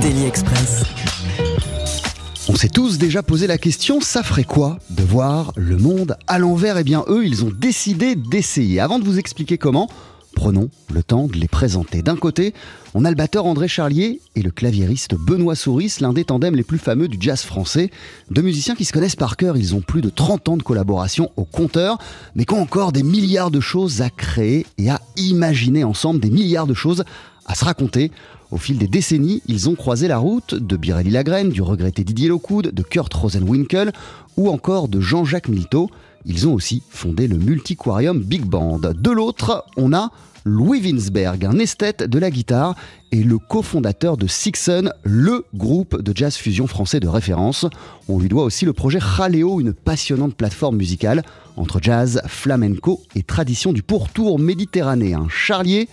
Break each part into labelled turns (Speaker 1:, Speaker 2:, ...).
Speaker 1: Daily Express.
Speaker 2: On s'est tous déjà posé la question, ça ferait quoi de voir le monde à l'envers? Eh bien eux, ils ont décidé d'essayer. Avant de vous expliquer comment, prenons le temps de les présenter. D'un côté, on a le batteur André Charlier et le claviériste Benoît Souris, l'un des tandems les plus fameux du jazz français. Deux musiciens qui se connaissent par cœur, ils ont plus de 30 ans de collaboration au compteur, mais qui ont encore des milliards de choses à créer et à imaginer ensemble, des milliards de choses à se raconter. Au fil des décennies, ils ont croisé la route de Birelli Lagrène, du regretté Didier Lockwood, de Kurt Rosenwinkel ou encore de Jean-Jacques Milteau. Ils ont aussi fondé le Multiquarium Big Band. De l'autre, on a Louis Winsberg, un esthète de la guitare et le cofondateur de Sixon, le groupe de jazz fusion français de référence. On lui doit aussi le projet Jaleo, une passionnante plateforme musicale entre jazz, flamenco et tradition du pourtour méditerranéen. Charlier,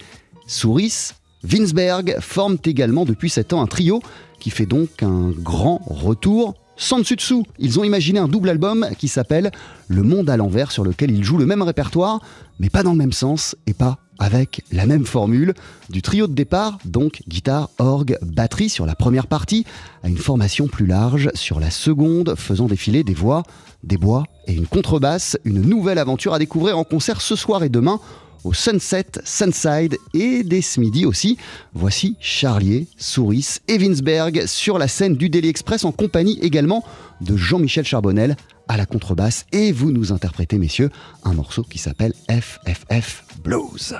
Speaker 2: Souris, Winsberg forment également depuis 7 ans un trio qui fait donc un grand retour sans dessus dessous. Ils ont imaginé un double album qui s'appelle Le Monde à l'envers sur lequel ils jouent le même répertoire mais pas dans le même sens et pas avec la même formule. Du trio de départ, donc guitare, orgue, batterie sur la première partie, à une formation plus large sur la seconde, faisant défiler des voix, des bois et une contrebasse. Une nouvelle aventure à découvrir en concert ce soir et demain au Sunset, Sunside et des Midi aussi. Voici Charlier, Souris et Winsberg sur la scène du Daily Express en compagnie également de Jean-Michel Charbonnel à la contrebasse et vous nous interprétez messieurs un morceau qui s'appelle FFF Blues.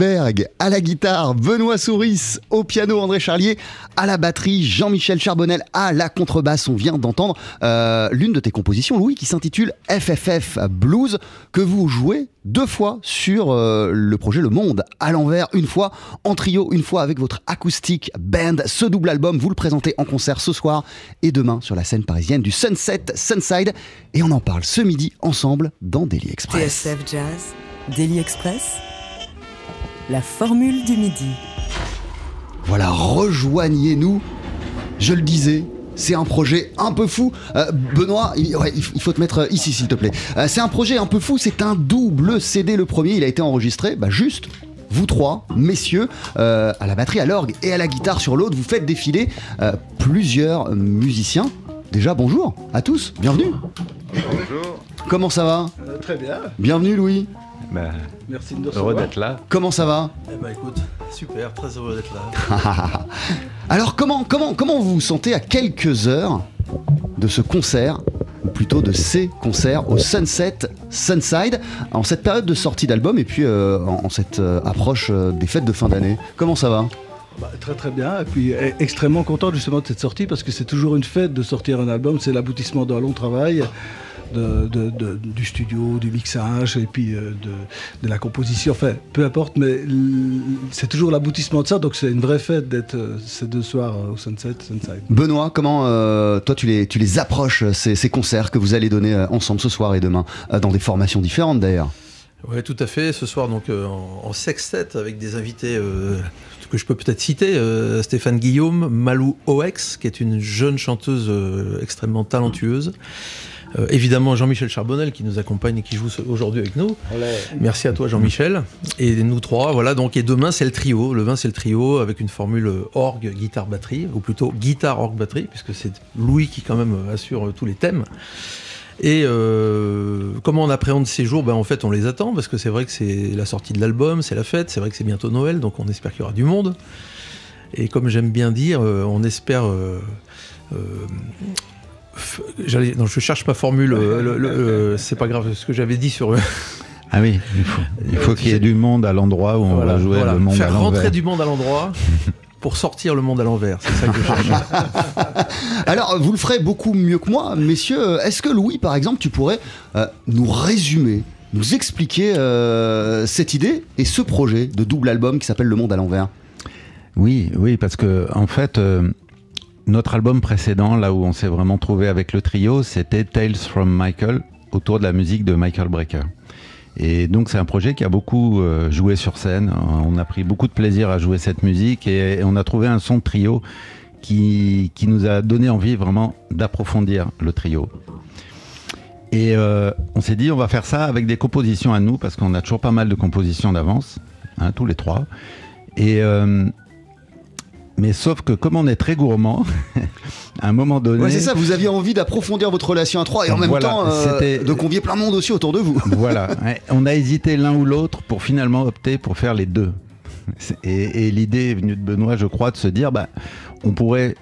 Speaker 2: À la guitare, Benoît Souris au piano, André Charlier à la batterie, Jean-Michel Charbonnel à la contrebasse. On vient d'entendre euh, l'une de tes compositions, Louis, qui s'intitule FFF Blues, que vous jouez deux fois sur euh, le projet Le Monde à l'envers, une fois en trio, une fois avec votre acoustique band. Ce double album, vous le présentez en concert ce soir et demain sur la scène parisienne du Sunset Sunside. Et on en parle ce midi ensemble dans Daily Express.
Speaker 1: TSF Jazz, Daily Express, la formule du midi.
Speaker 2: Voilà, rejoignez-nous. Je le disais, c'est un projet un peu fou. Euh, Benoît, il, ouais, faut te mettre ici, s'il te plaît. Euh, c'est un projet un peu fou. C'est un double CD. Le premier, il a été enregistré, bah, juste. Vous trois, messieurs, euh, à la batterie, à l'orgue et à la guitare sur l'autre, vous faites défiler euh, plusieurs musiciens. Déjà, bonjour à tous, bienvenue.
Speaker 3: Bonjour.
Speaker 2: Comment ça va?
Speaker 3: Euh, très bien.
Speaker 2: Bienvenue Louis.
Speaker 3: Ben,
Speaker 4: Merci de nous
Speaker 3: heureux d'être là.
Speaker 2: Comment ça va
Speaker 4: Eh ben écoute, super, très heureux d'être là.
Speaker 2: Alors comment, comment, comment vous vous sentez à quelques heures de ce concert, ou plutôt de ces concerts au Sunset Sunside, en cette période de sortie d'album et puis euh, en, en cette euh, approche euh, des fêtes de fin d'année? Comment ça va?
Speaker 4: Bah, très très bien, et puis eh, extrêmement content justement de cette sortie parce que c'est toujours une fête de sortir un album, c'est l'aboutissement d'un long travail. de- de- de- du studio, du mixage et puis euh, de, de la composition, enfin peu importe, mais c'est toujours l'aboutissement de ça, donc c'est une vraie fête d'être euh, ces deux soirs euh, au Sunset, Sunside.
Speaker 2: Benoît, comment euh, toi tu les, tu les approches, ces, ces concerts que vous allez donner euh, ensemble ce soir et demain, euh, dans des formations différentes d'ailleurs?
Speaker 5: Ouais, tout à fait. Ce soir, donc, euh, en, en sextet avec des invités euh, que je peux peut-être citer euh, Stéphane Guillaume, Malou Oex, qui est une jeune chanteuse euh, extrêmement talentueuse. Euh, évidemment, Jean-Michel Charbonnel qui nous accompagne et qui joue aujourd'hui avec nous. Merci à toi, Jean-Michel. Et nous trois, voilà. Donc, et demain, c'est le trio. Le 20, c'est le trio avec une formule orgue, guitare, batterie, ou plutôt guitare, orgue, batterie, puisque c'est Louis qui quand même assure tous les thèmes. Et euh, comment on appréhende ces jours? Ben, En fait, on les attend parce que c'est vrai que c'est la sortie de l'album, c'est la fête, c'est vrai que c'est bientôt Noël, donc on espère qu'il y aura du monde. Et comme j'aime bien dire, euh, on espère. euh, non, je cherche ma formule. le- le- c'est pas grave, ce que j'avais dit sur.
Speaker 3: Ah oui, il faut, il faut qu'il y ait du monde à l'endroit où on
Speaker 5: Voilà,
Speaker 3: va jouer
Speaker 5: voilà.
Speaker 3: le monde à
Speaker 5: Faire rentrer
Speaker 3: l'envers.
Speaker 5: du monde à l'endroit pour sortir le monde à l'envers. C'est ça que je cherche.
Speaker 2: Alors, vous le ferez beaucoup mieux que moi, messieurs. Est-ce que Louis, par exemple, tu pourrais euh, nous résumer, nous expliquer euh, cette idée et ce projet de double album qui s'appelle Le Monde à l'envers?
Speaker 3: Oui, oui, parce que en fait, euh, notre album précédent, là où on s'est vraiment trouvé avec le trio, c'était Tales from Michael, autour de la musique de Michael Brecker. Et donc c'est un projet qui a beaucoup euh, joué sur scène. On a pris beaucoup de plaisir à jouer cette musique et, on a trouvé un son trio qui, qui nous a donné envie vraiment d'approfondir le trio. Et euh, on s'est dit on va faire ça avec des compositions à nous parce qu'on a toujours pas mal de compositions d'avance, hein, tous les trois. Euh, mais sauf que comme on est très gourmand, à un moment donné,
Speaker 2: Ouais, c'est ça, vous aviez envie d'approfondir votre relation à trois et en même
Speaker 3: Voilà,
Speaker 2: temps euh, de convier plein de monde aussi autour de vous.
Speaker 3: voilà, on a hésité l'un ou l'autre pour finalement opter pour faire les deux. Et, et l'idée est venue de Benoît, je crois, de se dire, bah, on pourrait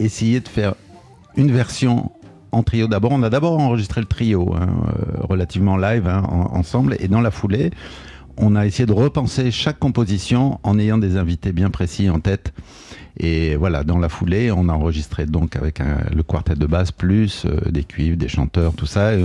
Speaker 3: essayer de faire une version en trio. D'abord, on a d'abord enregistré le trio, hein, euh, relativement live, hein, en- ensemble, et dans la foulée, on a essayé de repenser chaque composition en ayant des invités bien précis en tête. Et voilà, dans la foulée, on a enregistré donc avec le quartet de basse, plus euh, des cuivres, des chanteurs, tout ça. Et,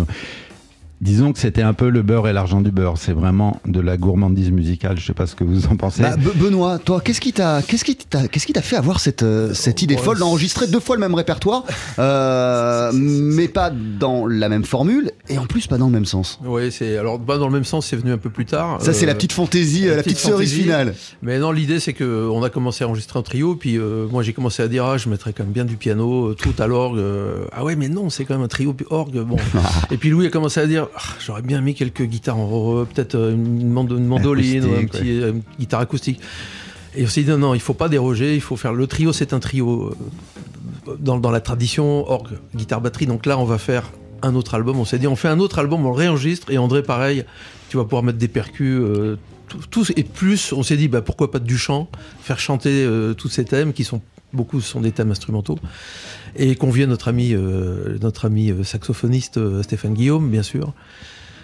Speaker 3: disons que c'était un peu le beurre et l'argent du beurre. C'est vraiment de la gourmandise musicale. Je sais pas ce que vous en pensez.
Speaker 2: Bah, Be- Benoît, toi, qu'est-ce qui t'a, qu'est-ce qui t'a, qu'est-ce qui t'a fait avoir cette, euh, cette idée
Speaker 5: Ouais,
Speaker 2: folle d'enregistrer deux fois le même répertoire, euh, mais pas dans la même formule et en plus pas dans le même sens
Speaker 5: Oui, c'est alors bah, dans le même sens, c'est venu un peu plus tard.
Speaker 2: Ça, c'est
Speaker 5: Euh,
Speaker 2: la petite fantaisie, euh, la, petite, cerise finale.
Speaker 5: Mais non, l'idée c'est que on a commencé à enregistrer en trio, puis euh, moi j'ai commencé à dire ah je mettrais quand même bien du piano, euh, tout à l'orgue. euh, ah ouais, mais non, c'est quand même un trio puis orgue. Bon. et puis Louis a commencé à dire j'aurais bien mis quelques guitares en re- peut-être euh, une, mando- une mandoline ou un petit euh, une guitare acoustique. Et on s'est dit non, non, il faut pas déroger, il faut faire le trio, c'est un trio euh, dans, dans la tradition orgue, guitare, batterie. Donc là, on va faire un autre album. On s'est dit on fait un autre album, on le réenregistre et André pareil, tu vas pouvoir mettre des percus. euh, tous et plus, on s'est dit bah, pourquoi pas du chant, faire chanter euh, tous ces thèmes qui sont beaucoup sont des thèmes instrumentaux et convier notre ami euh, notre ami euh, saxophoniste euh, Stéphane Guillaume bien sûr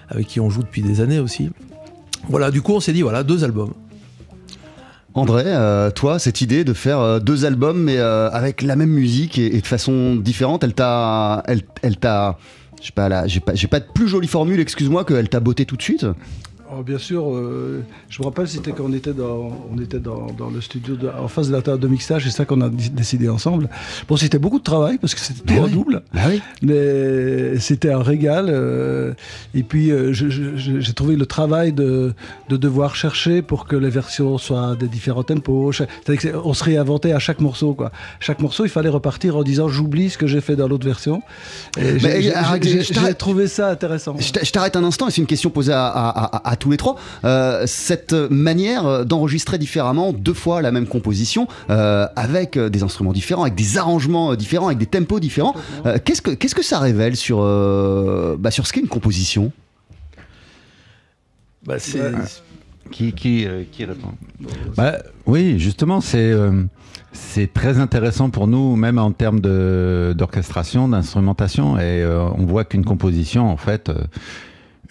Speaker 5: avec qui on joue depuis des années aussi Voilà, du coup, on s'est dit, voilà, deux albums.
Speaker 2: André, toi, cette idée de faire deux albums mais avec la même musique et, de façon différente, elle t'a, elle, elle t'a, je sais pas j'ai pas, pas de plus jolie formule, excuse-moi, qu'elle t'a botté tout de suite?
Speaker 4: Oh, bien sûr, euh, je me rappelle, c'était quand on était dans, on était dans, dans le studio de- en face de la table de mixage, c'est ça qu'on a décidé ensemble. Bon, c'était beaucoup de travail parce que c'était tout en
Speaker 2: oui.
Speaker 4: double,
Speaker 2: Bah oui.
Speaker 4: mais c'était un régal. euh, et puis, euh, j'ai trouvé le travail de, de devoir chercher pour que les versions soient des différents tempos. Que On se réinventait à chaque morceau, quoi. Chaque morceau, il fallait repartir en disant j'oublie ce que j'ai fait dans l'autre version. J'ai- trouvé ça intéressant.
Speaker 2: Je t'a- je t'arrête un instant et c'est une question posée à, à- à- à tous les trois. Euh, cette manière d'enregistrer différemment deux fois la même composition euh, avec des instruments différents, avec des arrangements euh, différents, avec des tempos différents, euh, qu'est-ce que qu'est-ce que ça révèle sur euh, bah, sur ce qu'est une composition?
Speaker 5: Bah, c'est.
Speaker 4: Ouais.
Speaker 3: Qui, qui, euh, qui répond? Bah, Oui, justement, c'est euh, c'est très intéressant pour nous, même en termes d'orchestration, d'instrumentation. Et euh, on voit qu'une composition, en fait, euh,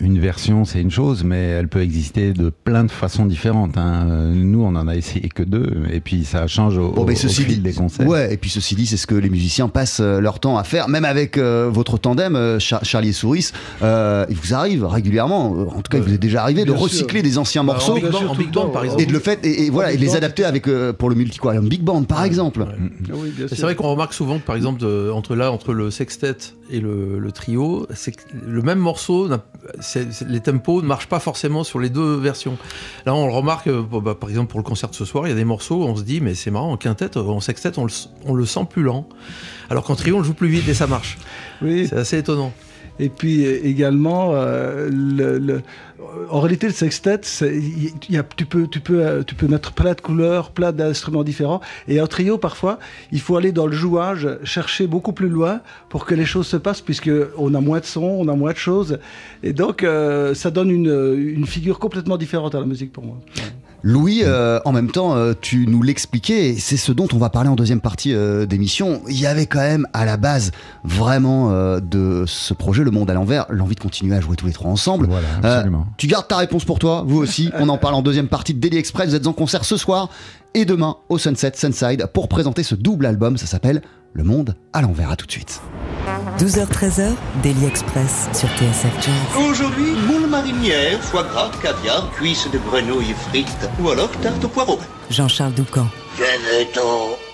Speaker 3: une version, c'est une chose, mais elle peut exister de plein de façons différentes. hein. Nous, on en a essayé que deux, et puis ça change au,
Speaker 2: Bon, mais
Speaker 3: au
Speaker 2: ceci
Speaker 3: fil
Speaker 2: dit,
Speaker 3: des concerts.
Speaker 2: ouais, et puis ceci dit, c'est ce que les musiciens passent euh, leur temps à faire, même avec euh, votre tandem, euh, Char- Charlie et Souris. euh, il vous arrive régulièrement, en tout cas, il vous est déjà arrivé de
Speaker 4: sûr.
Speaker 2: recycler des anciens
Speaker 5: Bah,
Speaker 2: morceaux
Speaker 5: en big band, en big par exemple.
Speaker 2: et de le fait, et, et voilà, et de les
Speaker 4: band.
Speaker 2: adapter avec euh, pour le multi quoi, un big band par exemple.
Speaker 5: Ouais.
Speaker 4: Ah oui.
Speaker 5: C'est vrai qu'on remarque souvent que par exemple de- entre là entre le sextet et le, le trio, c'est que le même morceau, les tempos ne marchent pas forcément sur les deux versions. Là, on le remarque, euh, bon, bah, par exemple pour le concert de ce soir, il y a des morceaux, on se dit mais c'est marrant en quintette, en sextet, on le, on le sent plus lent, alors qu'en trio on le joue plus vite et ça marche.
Speaker 4: Oui.
Speaker 5: C'est assez étonnant.
Speaker 4: Et puis euh, également, euh, le, le- en réalité, le sextet, y a, tu, peux, tu, peux, euh, tu peux mettre plein de couleurs, plein d'instruments différents. Et en trio, parfois, il faut aller dans le jouage, chercher beaucoup plus loin pour que les choses se passent, puisque on a moins de sons, on a moins de choses. Et donc, euh, ça donne une, une figure complètement différente à la musique pour moi.
Speaker 2: Louis, euh, en même temps, euh, tu nous l'expliquais, c'est ce dont on va parler en deuxième partie euh, d'émission. Il y avait quand même à la base vraiment euh, de ce projet, Le Monde à l'envers, l'envie de continuer à jouer tous les trois ensemble.
Speaker 3: Voilà,
Speaker 2: Euh,
Speaker 3: absolument.
Speaker 2: tu gardes ta réponse pour toi, vous aussi. On en parle en deuxième partie de Daily Express. Vous êtes en concert ce soir et demain au Sunset Sunside pour présenter ce double album. Ça s'appelle Le Monde à l'envers. À tout de suite.
Speaker 1: 12h-13h, Daily Express sur TSF Jazz.
Speaker 6: Aujourd'hui, moule marinière, foie gras, caviar, cuisses de grenouille frites ou alors tarte au poireau.
Speaker 1: Jean-Charles Doucan.
Speaker 6: Venez-t'en
Speaker 7: Thank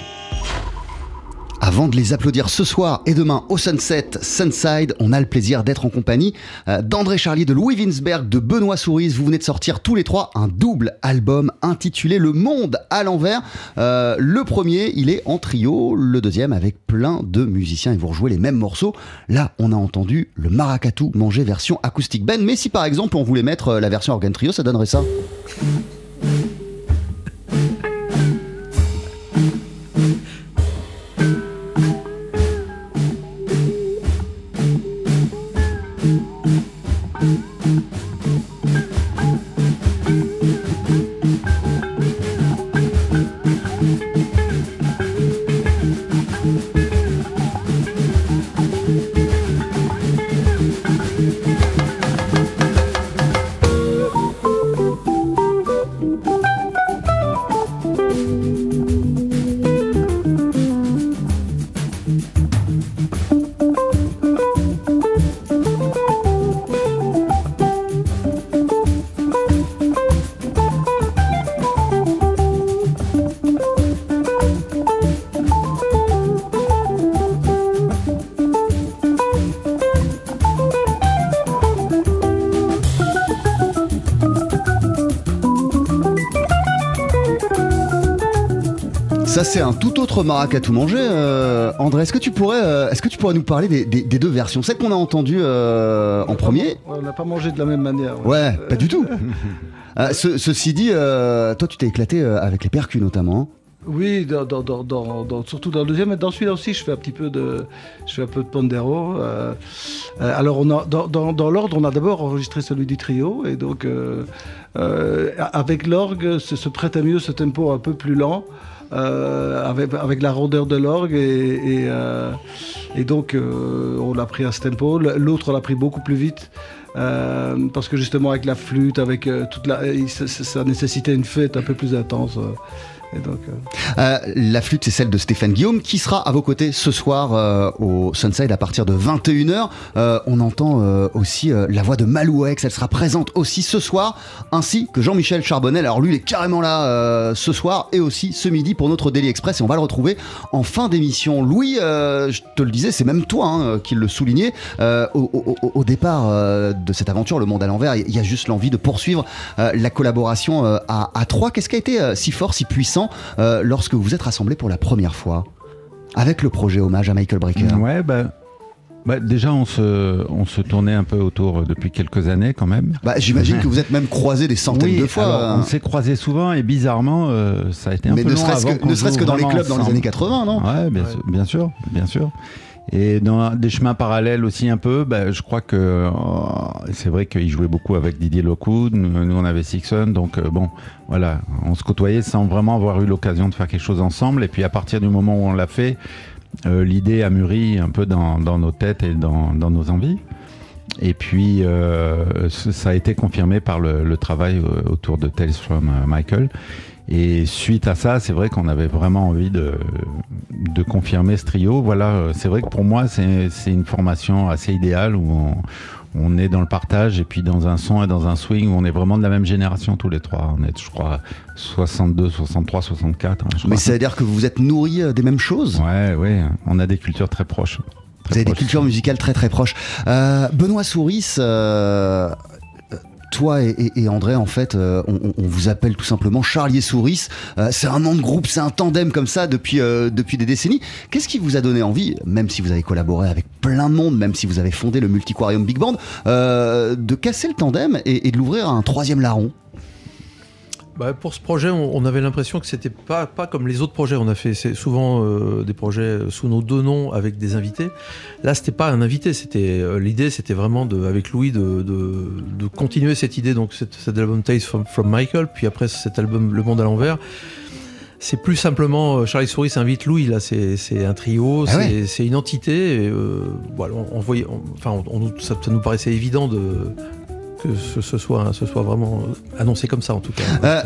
Speaker 2: Avant de les applaudir ce soir et demain au Sunset Sunside, on a le plaisir d'être en compagnie euh, d'André Charlier, de Louis Winsberg, de Benoît Souris. Vous venez de sortir tous les trois un double album intitulé Le Monde à l'envers. Euh, le premier, il est en trio, le deuxième avec plein de musiciens et vous rejouez les mêmes morceaux. Là, on a entendu le Maracatu manger version acoustique band, mais si par exemple on voulait mettre euh, la version organ trio, ça donnerait ça. C'est un tout autre maracatu manger. Euh, André, est-ce que, tu pourrais, euh, est-ce que tu pourrais nous parler des, des- des deux versions? Celle qu'on a entendue euh, en premier
Speaker 4: On n'a pas mangé de la même manière.
Speaker 2: Ouais, pas du tout. Ce- ceci dit, toi, tu t'es éclaté avec les percus notamment.
Speaker 4: Oui, dans, dans- dans- dans- dans- surtout dans le deuxième. Et dans celui-là aussi, je fais un petit peu de, je fais un peu de pandero. euh, alors, on a, dans, l'ordre, on a d'abord enregistré celui du trio. Et donc, euh, euh, avec l'orgue, se, se prête à mieux ce tempo un peu plus lent. Euh, avec, la rondeur de l'orgue et, euh, donc euh, on l'a pris à ce tempo l'autre on l'a pris beaucoup plus vite parce que justement avec la flûte avec toute la ça, ça- nécessitait une fête un peu plus intense euh, Euh,
Speaker 2: la flûte, c'est celle de Stéphane Guillaume, qui sera à vos côtés ce soir euh, au Sunside à partir de 21h. Euh, on entend aussi la voix de Malou elle sera présente aussi ce soir, ainsi que Jean-Michel Charbonnel. Alors lui, il est carrément là ce soir et aussi ce midi pour notre Daily Express et on va le retrouver en fin d'émission. Louis, je te le disais, c'est même toi hein, qui le soulignait. Euh, au, départ de cette aventure, Le Monde à l'envers, il y a juste l'envie de poursuivre la collaboration à, à trois. Qu'est-ce qui a été si fort, si puissant euh, lorsque vous êtes rassemblés pour la première fois avec le projet hommage à Michael Brecker
Speaker 3: Ouais, bah, bah, déjà, on se, on se tournait un peu autour euh, depuis quelques années quand même.
Speaker 2: Bah, J'imagine que vous êtes même croisés des centaines
Speaker 3: Oui,
Speaker 2: de fois.
Speaker 3: alors,
Speaker 2: hein.
Speaker 3: on s'est croisés souvent et bizarrement, euh, ça a été un
Speaker 2: mais
Speaker 3: peu
Speaker 2: ne
Speaker 3: long avant
Speaker 2: que, ne serait-ce que dans les clubs dans les années 80, non?
Speaker 3: Ouais, bien,
Speaker 5: Ouais.
Speaker 3: sûr, bien sûr, bien sûr. Et dans des chemins parallèles aussi un peu, bah, je crois que euh, c'est vrai qu'il jouait beaucoup avec Didier Lockwood, nous, on avait Sixon, donc euh, bon, voilà, on se côtoyait sans vraiment avoir eu l'occasion de faire quelque chose ensemble. Et puis à partir du moment où on l'a fait, euh, l'idée a mûri un peu dans, nos têtes et dans, nos envies. Et puis, ça a été confirmé par le, le travail autour de Tales from Michael. Et suite à ça, c'est vrai qu'on avait vraiment envie de, de confirmer ce trio. Voilà, euh, c'est vrai que pour moi, c'est une formation assez idéale où on, on est dans le partage et puis dans un son et dans un swing où on est vraiment de la même génération tous les trois. On est, je crois, 62, 63, 64. hein, je
Speaker 2: Mais
Speaker 3: crois.
Speaker 2: ça veut dire que vous êtes nourris euh, des mêmes choses?
Speaker 3: Ouais, ouais, on a des cultures très proches. Très
Speaker 2: Vous avez des cultures musicales très très proches. Euh, Benoît Souris, euh, toi et, et- et André, en fait, euh, on, vous appelle tout simplement Charlier Souris. Euh, c'est un nom de groupe, c'est un tandem comme ça depuis, euh, depuis des décennies. Qu'est-ce qui vous a donné envie, même si vous avez collaboré avec plein de monde, même si vous avez fondé le Multiquarium Big Band, de casser le tandem et, et de l'ouvrir à un troisième larron?
Speaker 5: Bah, pour ce projet, on, on avait l'impression que c'était pas, pas comme les autres projets. On a fait souvent euh, des projets sous nos deux noms avec des invités. Là, c'était pas un invité. C'était euh, l'idée, c'était vraiment de, avec Louis de, de, de continuer cette idée. Donc cet, cet album Taste from, from Michael, puis après cet album Le Monde à l'envers. C'est plus simplement euh, Charlie Souris invite Louis. Là, c'est un trio,
Speaker 2: Ah
Speaker 5: c'est
Speaker 2: ouais.
Speaker 5: une entité. et, euh, on, on voyait, on- enfin, on- on- ça, ça nous paraissait évident de que ce, soit, ce soit vraiment annoncé comme ça en tout cas.
Speaker 2: Euh,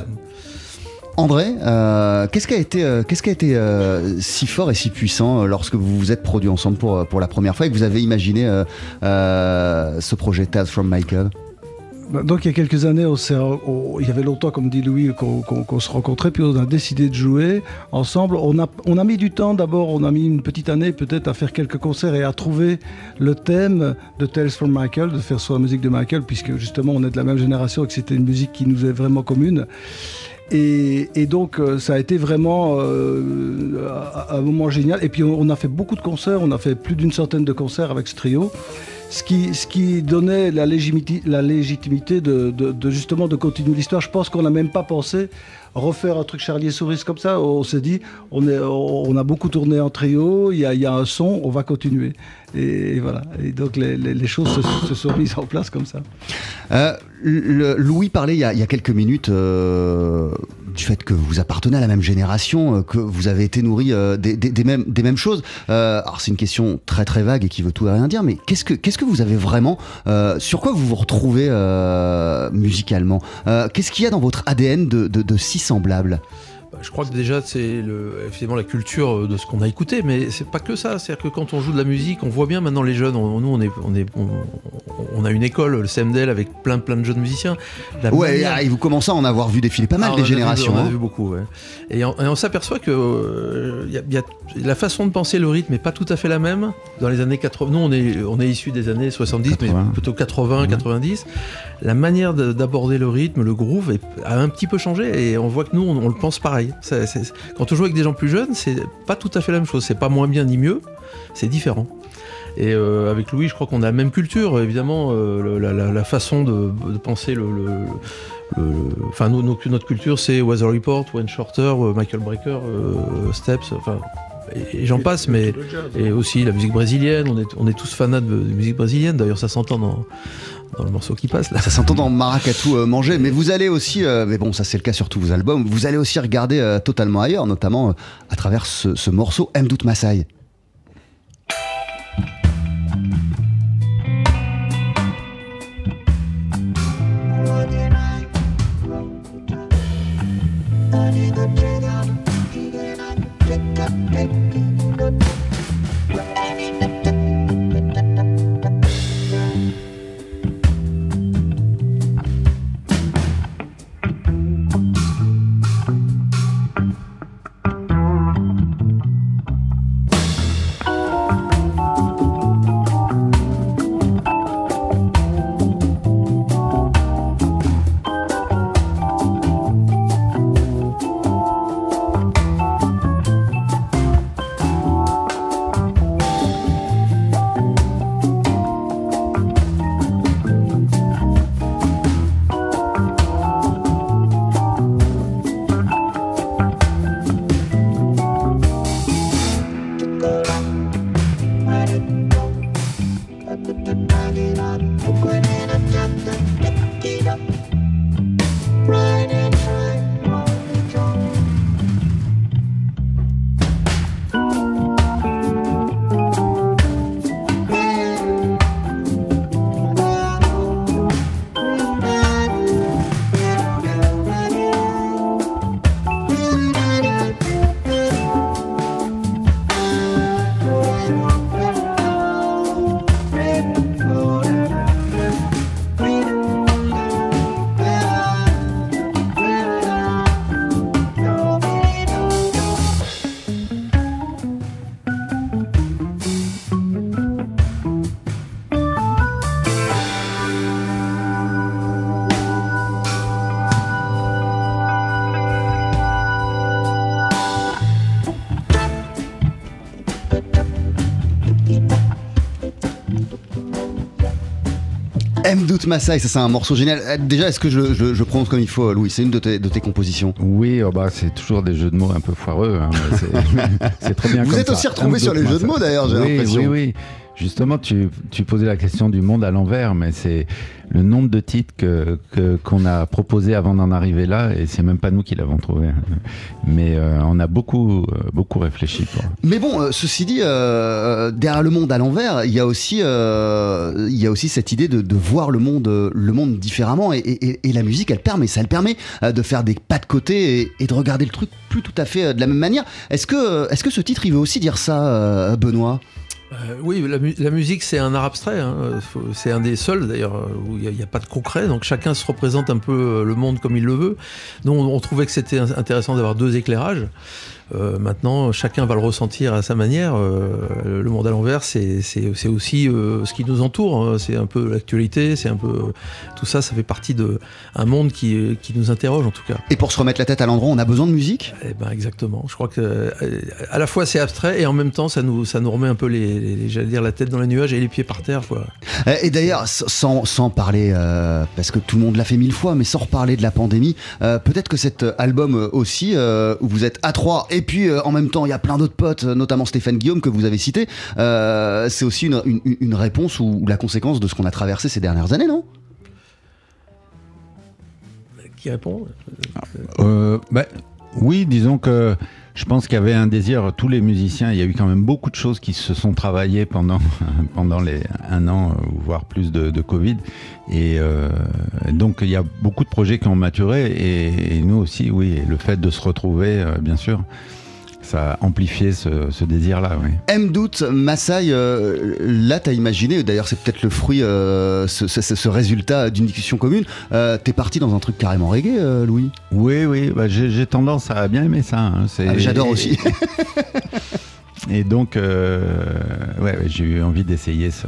Speaker 2: André, euh, qu'est-ce qui a été, euh, qu'est-ce qui a été euh, si fort et si puissant euh, lorsque vous vous êtes produits ensemble pour, euh, pour la première fois et que vous avez imaginé euh, euh, ce projet Tales from Michael?
Speaker 4: Donc il y a quelques années, il y avait longtemps, comme dit Louis, qu'on se rencontrait, puis on a décidé de jouer ensemble. On a, mis du temps d'abord, on a mis une petite année peut-être à faire quelques concerts et à trouver le thème de Tales from Michael, de faire sur la musique de Michael, puisque justement on est de la même génération et que c'était une musique qui nous est vraiment commune. Et, donc euh, ça a été vraiment euh, un moment génial. Et puis on a fait beaucoup de concerts, on a fait plus d'une centaine de concerts avec ce trio. Ce qui, donnait la légitimité, de justement de continuer l'histoire. Je pense qu'on n'a même pas pensé refaire un truc Charlie Souris comme ça. On s'est dit, on, est, on a beaucoup tourné en trio, il y a, y a un son, on va continuer. Et, voilà. Et donc les, les- choses se, sont mises en place comme ça.
Speaker 2: Euh, Louis parlait il y a, y a quelques minutes euh, du fait que vous appartenez à la même génération, euh, que vous avez été nourri des, des- mêmes, des mêmes choses. Alors c'est une question très très vague et qui veut tout et rien dire, mais qu'est-ce que, qu'est-ce que vous avez vraiment, sur quoi vous vous retrouvez musicalement? Qu'est-ce qu'il y a dans votre ADN de, de- de semblable
Speaker 5: Je crois que déjà c'est effectivement la culture euh, de ce qu'on a écouté, mais c'est pas que ça. C'est-à-dire que quand on joue de la musique, on voit bien maintenant les jeunes. on- nous, on est, on est, on, on a une école, le CMDL, avec plein, plein de jeunes musiciens. La
Speaker 2: Ouais,
Speaker 5: manière-
Speaker 2: et vous commencez à en avoir vu défiler pas mal
Speaker 5: Ah,
Speaker 2: des
Speaker 5: vu-
Speaker 2: générations.
Speaker 5: on en a
Speaker 2: hein.
Speaker 5: vu beaucoup, ouais. Et on, s'aperçoit que euh, y a- y a- la façon de penser le rythme n'est pas tout à fait la même. Dans les années 80, nous on est, on est issus des années 70,
Speaker 3: 80.
Speaker 5: mais plutôt 80, 90. La manière de- d'aborder le rythme, le groove est- a un petit peu changé et on voit que nous on, on le pense pareil. Quand on joue avec des gens plus jeunes, c'est pas tout à fait la même chose. C'est pas moins bien ni mieux, c'est différent. Et euh, avec Louis, je crois qu'on a la même culture, évidemment, euh, la, façon de, penser le, enfin, notre culture, c'est Weather Report, Wayne Shorter, euh, Michael Brecker, Steps, enfin, et, j'en passe, mais et aussi la musique brésilienne. On est, tous fanats de, musique brésilienne. D'ailleurs, ça s'entend dans, le morceau qui passe.
Speaker 2: Ça s'entend dans Maracatu euh, manger, mais vous allez aussi, euh, mais bon, ça c'est le cas sur tous vos albums, vous allez aussi regarder euh, totalement ailleurs, notamment euh, à travers ce, ce morceau Mdout Masai. Mdout Masai, ça c'est un morceau génial. Euh, Déjà, est-ce que je, je- je prononce comme il faut, Louis? C'est une de tes, de tes compositions.
Speaker 3: Oui, oh bah, c'est toujours des jeux de mots un peu foireux. hein, c'est- très bien
Speaker 2: Vous
Speaker 3: comme
Speaker 2: êtes
Speaker 3: ça.
Speaker 2: aussi retrouvé sur les jeux de mots, d'ailleurs, j'ai
Speaker 3: oui,
Speaker 2: l'impression.
Speaker 3: Oui, oui. Justement, tu, tu posais la question du monde à l'envers, mais c'est le nombre de titres que que- qu'on a proposé avant d'en arriver là, et c'est même pas nous qui l'avons trouvé. Mais euh, on a beaucoup, euh, beaucoup réfléchi.
Speaker 2: Mais bon, euh, ceci dit, derrière le monde à l'envers, il y a aussi, il y a aussi cette idée de, de voir le monde, le monde différemment. Et, et- la musique, elle permet, ça, elle permet de faire des pas de côté et, et de regarder le truc plus tout à fait de la même manière. Est-ce que, est-ce que ce titre, il veut aussi dire ça, Benoît?
Speaker 5: Euh, oui, la, mu- la musique c'est un art abstrait. hein. Faut- C'est un des seuls d'ailleurs euh, où il n'y a, pas de concret. Donc chacun se représente un peu euh, le monde comme il le veut. Nous, on, on trouvait que c'était in- intéressant d'avoir deux éclairages. Euh, maintenant, chacun va le ressentir à sa manière. Euh, le monde à l'envers, c'est aussi euh, ce qui nous entoure. hein. C'est un peu l'actualité, c'est un peu tout ça. Ça fait partie de un monde qui, qui nous interroge en tout cas.
Speaker 2: Et pour se remettre la tête à l'endroit, on a besoin de musique?
Speaker 5: Eh ben exactement. Je crois que euh, à la fois c'est abstrait et en même temps ça nous ça nous remet un peu les, les- j'allais dire la tête dans les nuages et les pieds par terre quoi.
Speaker 2: Euh, Et d'ailleurs, sans, sans parler, euh, parce que tout le monde l'a fait mille fois, mais sans reparler de la pandémie, euh, peut-être que cet album aussi, euh, où vous êtes à trois, et puis euh, en même temps, il y a plein d'autres potes, euh, notamment Stéphane Guillaume que vous avez cité, euh, c'est aussi une, une- une réponse ou, ou la conséquence de ce qu'on a traversé ces dernières années, non?
Speaker 5: Qui répond?
Speaker 3: Euh, bah, oui, disons que je pense qu'il y avait un désir, tous les musiciens, il y a eu quand même beaucoup de choses qui se sont travaillées pendant, pendant les un an, euh, voire plus de, Covid. Et euh, donc il y a beaucoup de projets qui ont maturé. Et, et nous aussi, oui, et le fait de se retrouver, euh, bien sûr, ça a amplifié ce, ce désir-là. Oui.
Speaker 2: M. Doute, Maasai, euh, là, t'as imaginé, d'ailleurs, c'est peut-être le fruit, euh, ce, ce- ce résultat d'une discussion commune. Euh, T'es parti dans un truc carrément reggae, euh, Louis?
Speaker 3: Oui, oui, bah, j'ai tendance à bien aimer ça. hein.
Speaker 2: Ah, J'adore aussi.
Speaker 3: Et donc, ouais, ouais, j'ai eu envie d'essayer ce,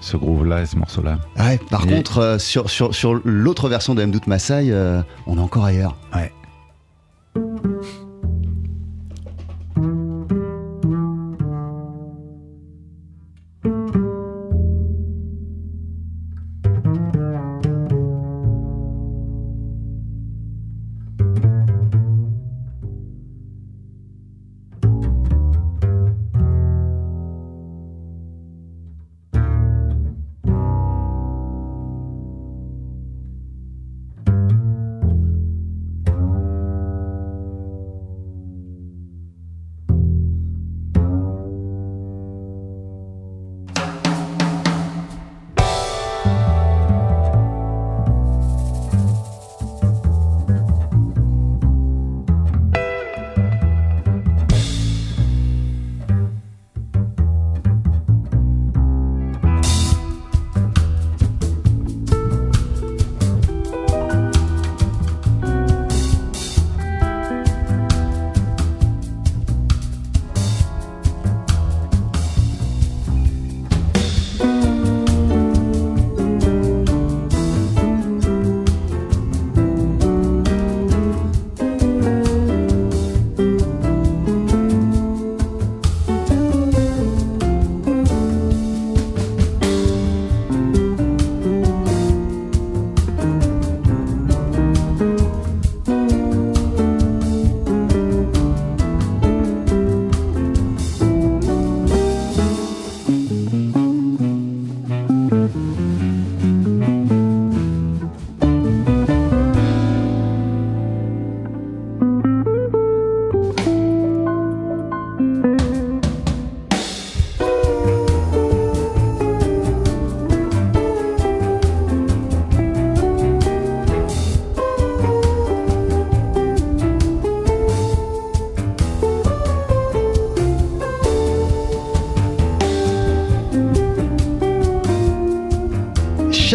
Speaker 3: ce groove-là et ce morceau-là.
Speaker 2: Ouais, par
Speaker 3: Et-
Speaker 2: contre, sur, sur, sur l'autre version de M. Doute Maasai, euh, on est encore ailleurs.
Speaker 3: Ouais.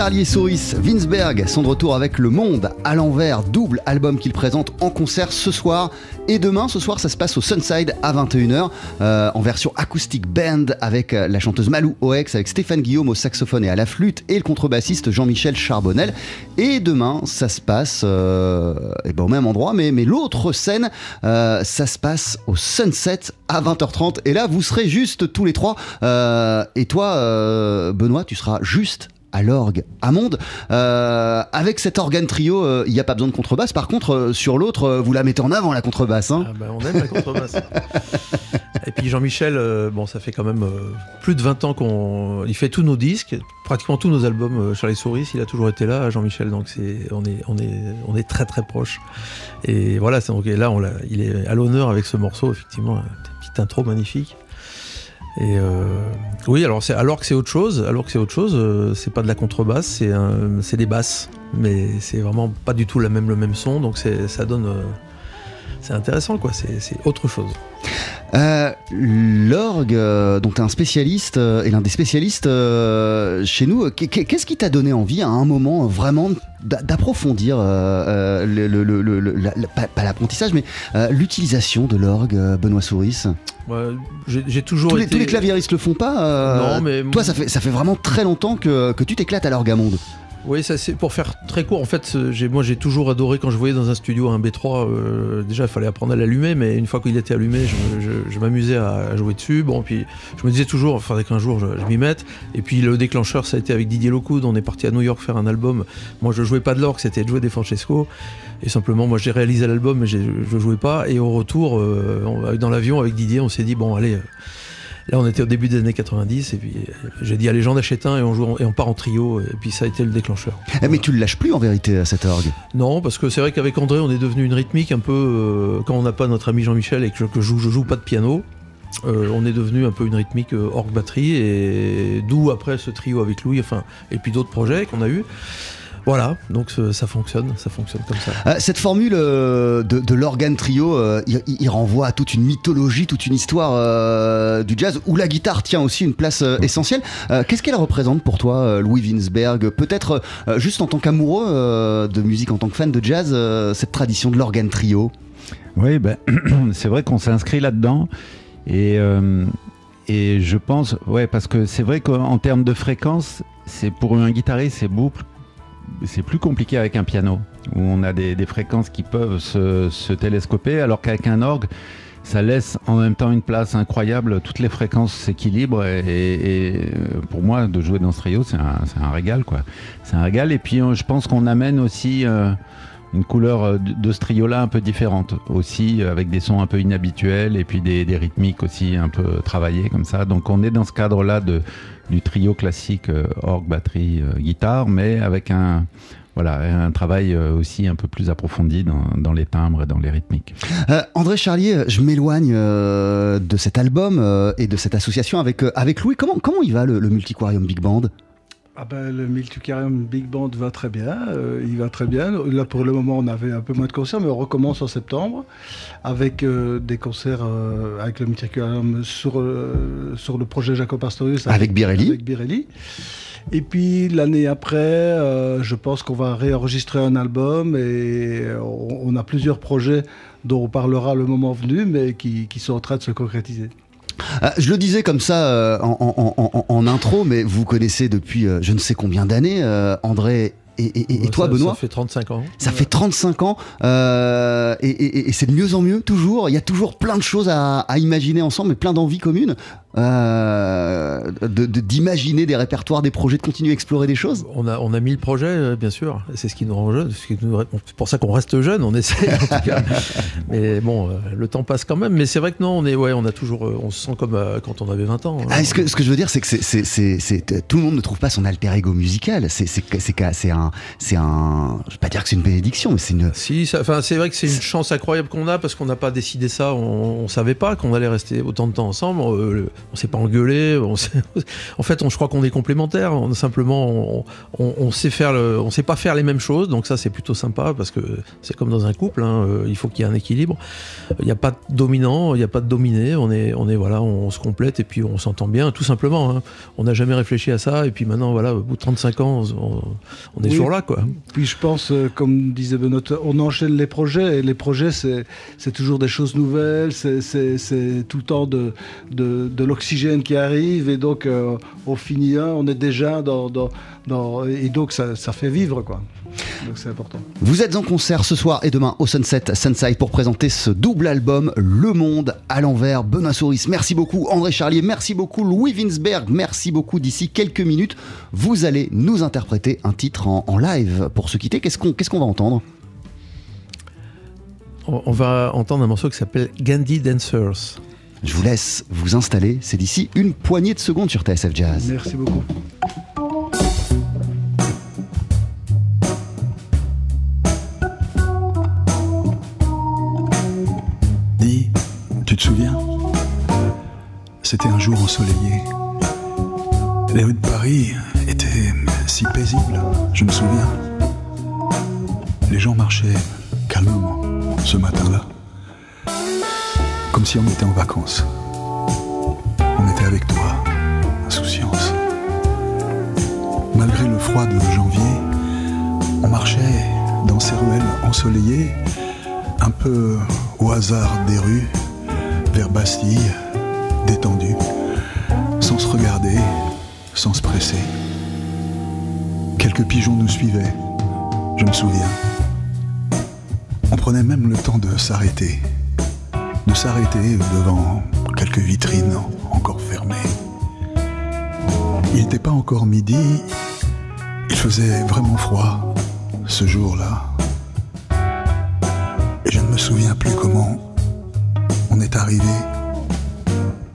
Speaker 2: Charlie Souris, Winsberg sont de retour avec Le Monde à l'envers, double album qu'ils présentent en concert ce soir et demain. Ce soir, ça se passe au Sunside à 21h euh, en version acoustique band avec euh, la chanteuse Malou Oex, avec Stéphane Guillaume au saxophone et à la flûte et le contrebassiste Jean-Michel Charbonnel. Et demain, ça se passe euh, eh ben, au même endroit, mais, l'autre scène, ça se passe au Sunset à 20h30. Et là, vous serez juste tous les trois. Et toi, Benoît, tu seras juste à l'orgue à Monde. Euh, avec cet organe trio, euh, il n'y a pas besoin de contrebasse. Par contre, euh, sur l'autre, vous la mettez en avant, la contrebasse. Hein
Speaker 5: Ah ben, on aime la contrebasse. Et puis Jean-Michel, bon, ça fait quand même plus de 20 ans qu'on. Il fait tous nos disques, pratiquement tous nos albums. Charlie Souris, il a toujours été là, Jean-Michel, donc c'est, on, est, on, est, on est très très proches. Et voilà, c'est, donc, là, on il est à l'honneur avec ce morceau, effectivement, une petite intro magnifique. Et euh, oui, alors, alors que c'est autre chose, alors que c'est autre chose, euh, c'est pas de la contrebasse, c'est, c'est des basses, mais c'est vraiment pas du tout la même, le même son, donc c'est, ça donne. euh, c'est intéressant, quoi, c'est autre chose.
Speaker 2: Euh, L'orgue, euh, dont tu es un spécialiste euh, et l'un des spécialistes chez nous, qu'est- qu'est-ce qui t'a donné envie à un moment vraiment d'a- d'approfondir le, le- le- le- le- la- la- pas, l'apprentissage, mais l'utilisation de l'orgue, Benoît Souris?
Speaker 5: Ouais, j'ai toujours
Speaker 2: tous les,
Speaker 5: été.
Speaker 2: tous les claviéristes le font pas
Speaker 5: Non, mais
Speaker 2: Toi, ça fait, ça fait vraiment très longtemps que, que tu t'éclates à l'orgamonde.
Speaker 5: Oui, ça c'est pour faire très court. En fait, moi j'ai toujours adoré quand je voyais dans un studio un B3. euh, déjà, il fallait apprendre à l'allumer, mais une fois qu'il était allumé, je, m'amusais à, jouer dessus. Bon, puis je me disais toujours, il faudrait qu'un jour je, m'y mette. Et puis le déclencheur, ça a été avec Didier Locoud. On est parti à New York faire un album. Moi, je jouais pas de l'orgue, c'était de jouer des Francesco. Et simplement, moi j'ai réalisé l'album, mais je jouais pas. Et au retour, euh, dans l'avion avec Didier, on s'est dit bon, allez. Là, on était au début des années 90, et puis euh, j'ai dit allez, j'en achète un et on, joue en- et on part en trio, et puis ça a été le déclencheur.
Speaker 2: Eh, Mais tu le lâches plus en vérité à cet orgue?
Speaker 5: Non, parce que c'est vrai qu'avec André, on est devenu une rythmique un peu. euh, quand on n'a pas notre ami Jean-Michel et que je, que je joue, je joue pas de piano, euh, on est devenu un peu une rythmique orgue batterie, et d'où après ce trio avec Louis, enfin, et puis d'autres projets qu'on a eu. Voilà, donc euh, ça fonctionne, ça fonctionne comme ça.
Speaker 2: Euh, cette formule euh, de, de l'organe trio, euh, il, renvoie à toute une mythologie, toute une histoire euh, du jazz, où la guitare tient aussi une place essentielle. Euh, Qu'est-ce qu'elle représente pour toi, Louis Winsberg? Peut-être euh, juste en tant qu'amoureux euh, de musique, en tant que fan de jazz, euh, cette tradition de l'organe trio?
Speaker 3: Oui, ben, c'est vrai qu'on s'inscrit là-dedans. Et, euh, et je pense, ouais, parce que c'est vrai qu'en termes de fréquence, c'est pour un guitariste, c'est beaucoup, c'est plus compliqué avec un piano, où on a des, fréquences qui peuvent se, télescoper, alors qu'avec un orgue, ça laisse en même temps une place incroyable, toutes les fréquences s'équilibrent et, euh, pour moi de jouer dans ce trio c'est un, c'est un régal quoi. C'est un régal et puis euh, je pense qu'on amène aussi euh, une couleur euh, de, ce trio-là un peu différente aussi, euh, avec des sons un peu inhabituels et puis des, rythmiques aussi un peu travaillées comme ça. Donc on est dans ce cadre-là de, du trio classique euh, orgue, batterie, guitare, mais avec un, voilà, un travail aussi un peu plus approfondi dans, les timbres et dans les rythmiques.
Speaker 2: André Charlier, je m'éloigne de cet album et de cette association avec, avec Louis. Comment, comment il va le, le Multiquarium Big Band?
Speaker 4: Ah ben, le Multicarium Big Band va très bien, euh, il va très bien. Là pour le moment on avait un peu moins de concerts, mais on recommence en septembre avec euh, des concerts euh, avec le Multicarium sur, sur le projet Jacob Astorius.
Speaker 2: Avec Birelli.
Speaker 4: Avec Birelli. Et puis l'année après, euh, je pense qu'on va réenregistrer un album et on, on a plusieurs projets dont on parlera le moment venu, mais qui, qui sont en train de se concrétiser.
Speaker 2: Euh, je le disais comme ça euh, en, intro, mais vous connaissez depuis euh, je ne sais combien d'années André et, et- et
Speaker 5: Ouais,
Speaker 2: toi
Speaker 5: ça-
Speaker 2: Benoît.
Speaker 5: Ça fait 35 ans.
Speaker 2: Ça fait 35 ans euh, et, c'est de mieux en mieux toujours. Il y a toujours plein de choses à, à imaginer ensemble et plein d'envies communes euh, de- de- d'imaginer des répertoires, des projets, de continuer à explorer des choses.
Speaker 5: On a, on a mille projets, euh, bien sûr. C'est ce qui nous rend jeunes. ce C'est pour ça qu'on reste jeune, on essaie en tout cas. Mais bon, euh, le temps passe quand même. Mais c'est vrai que non, on, est, ouais, on, a toujours, euh, on se sent comme euh, quand on avait 20 ans. hein.
Speaker 2: Ah, ce, que, ce que je veux dire, c'est que c'est, tout le monde ne trouve pas son alter ego musical. C'est, c'est un, c'est un, je vais pas dire que c'est une bénédiction, mais c'est une.
Speaker 5: Si, enfin, c'est vrai que c'est une chance incroyable qu'on a parce qu'on n'a pas décidé ça. On, on savait pas qu'on allait rester autant de temps ensemble. Euh, on s'est pas engueulé. On en fait, on, je crois qu'on est complémentaires. On, simplement, on, on- on sait faire, le, on sait pas faire les mêmes choses. Donc ça, c'est plutôt sympa parce que c'est comme dans un couple. hein, euh, il faut qu'il y ait un équilibre. Il n'y a pas de dominant, il n'y a pas de dominé. On est, on est voilà, on, se complète et puis on s'entend bien, tout simplement. hein. On n'a jamais réfléchi à ça et puis maintenant, voilà, au bout de 35 ans, on, on est
Speaker 4: Oui. Puis je pense, euh, comme disait Benoît, on enchaîne les projets et les projets, c'est toujours des choses nouvelles, c'est- tout le temps de, l'oxygène qui arrive et donc euh, on finit un, on est déjà dans- et donc ça, ça fait vivre, quoi. Donc c'est important.
Speaker 2: Vous êtes en concert ce soir et demain au Sunset Sunside pour présenter ce double album Le Monde à l'envers. Benoît Souris, merci beaucoup. André Charlier, merci beaucoup. Louis Winsberg, merci beaucoup. D'ici quelques minutes, vous allez nous interpréter un titre en, en live. Pour se quitter, qu'est-ce qu'on qu'est-ce qu'on va entendre?
Speaker 5: On, on va entendre un morceau qui s'appelle Gandhi Dancers.
Speaker 2: Je vous laisse vous installer. C'est d'ici une poignée de secondes sur TSF Jazz.
Speaker 4: Merci beaucoup.
Speaker 7: Te souviens C'était un jour ensoleillé. Les rues de Paris étaient si paisibles, je me souviens. Les gens marchaient calmement ce matin-là. comme si on était en vacances. On était avec toi, insouciance. Malgré le froid de janvier, on marchait dans ces ruelles ensoleillées, un peu au hasard des rues, Bastille, détendu, sans se regarder, sans se presser. Quelques pigeons nous suivaient, je me souviens. On prenait même le temps de s'arrêter, de s'arrêter devant quelques vitrines encore fermées. Il n'était pas encore midi, il faisait vraiment froid ce jour-là. Et je ne me souviens plus comment arrivé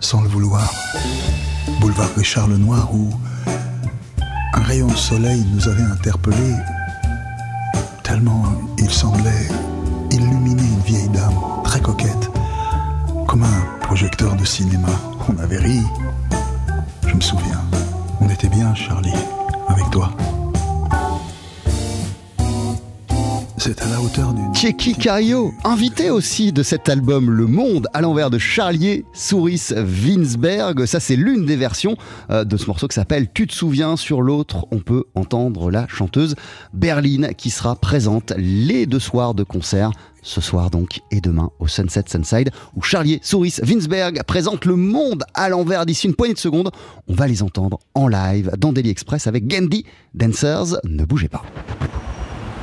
Speaker 7: sans le vouloir. Boulevard Richard Lenoir où un rayon de soleil nous avait interpellés tellement il semblait illuminer une vieille dame très coquette, comme un projecteur de cinéma. On avait ri. Je me souviens. On était bien, Charlie, avec toi. C'est à la hauteur d'une.
Speaker 2: Cario, invité aussi de cet album Le Monde à l'envers de Charlier Souris Winsberg. Ça, c'est l'une des versions euh, de ce morceau qui s'appelle Tu te souviens. Sur l'autre, on peut entendre la chanteuse Berline qui sera présente les deux soirs de concert. Ce soir donc et demain au Sunset Sunside où Charlier Souris Winsberg présente le monde à l'envers d'ici une poignée de secondes. On va les entendre en live dans Daily Express avec Gandhi Dancers. Ne bougez pas.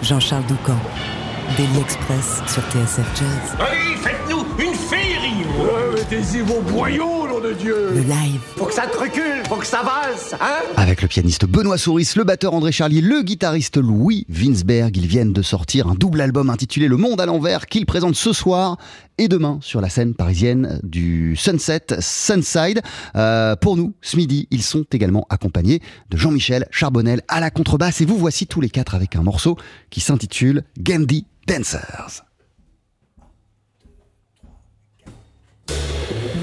Speaker 1: Jean-Charles Doucan, Daily Express sur TSF Jazz.
Speaker 8: Mettez-y vos boyaux, nom de Dieu
Speaker 1: Le live.
Speaker 8: Faut que ça te recule, faut que ça valse, hein
Speaker 2: Avec le pianiste Benoît Souris, le batteur André Charlier, le guitariste Louis Winsberg, ils viennent de sortir un double album intitulé Le Monde à l'envers qu'ils présentent ce soir et demain sur la scène parisienne du Sunset Sunside. Euh, pour nous, ce midi, ils sont également accompagnés de Jean-Michel Charbonnel à la contrebasse et vous voici tous les quatre avec un morceau qui s'intitule Gandhi Dancers. Thank you.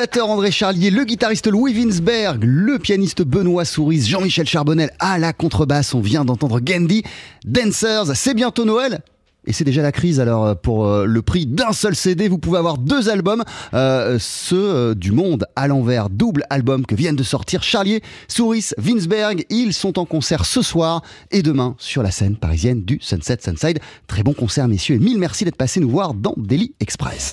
Speaker 2: Batteur André Charlier, le guitariste Louis Winsberg, le pianiste Benoît Souris, Jean-Michel Charbonnel à la contrebasse. On vient d'entendre Gandhi, Dancers. C'est bientôt Noël. Et c'est déjà la crise. Alors, euh, pour euh, le prix d'un seul CD, vous pouvez avoir deux albums. Euh, ceux du monde à l'envers, double album que viennent de sortir Charlier, Souris, Winsberg. Ils sont en concert ce soir et demain sur la scène parisienne du Sunset Sunside. Très bon concert, messieurs, et mille merci d'être passés nous voir dans Daily Express.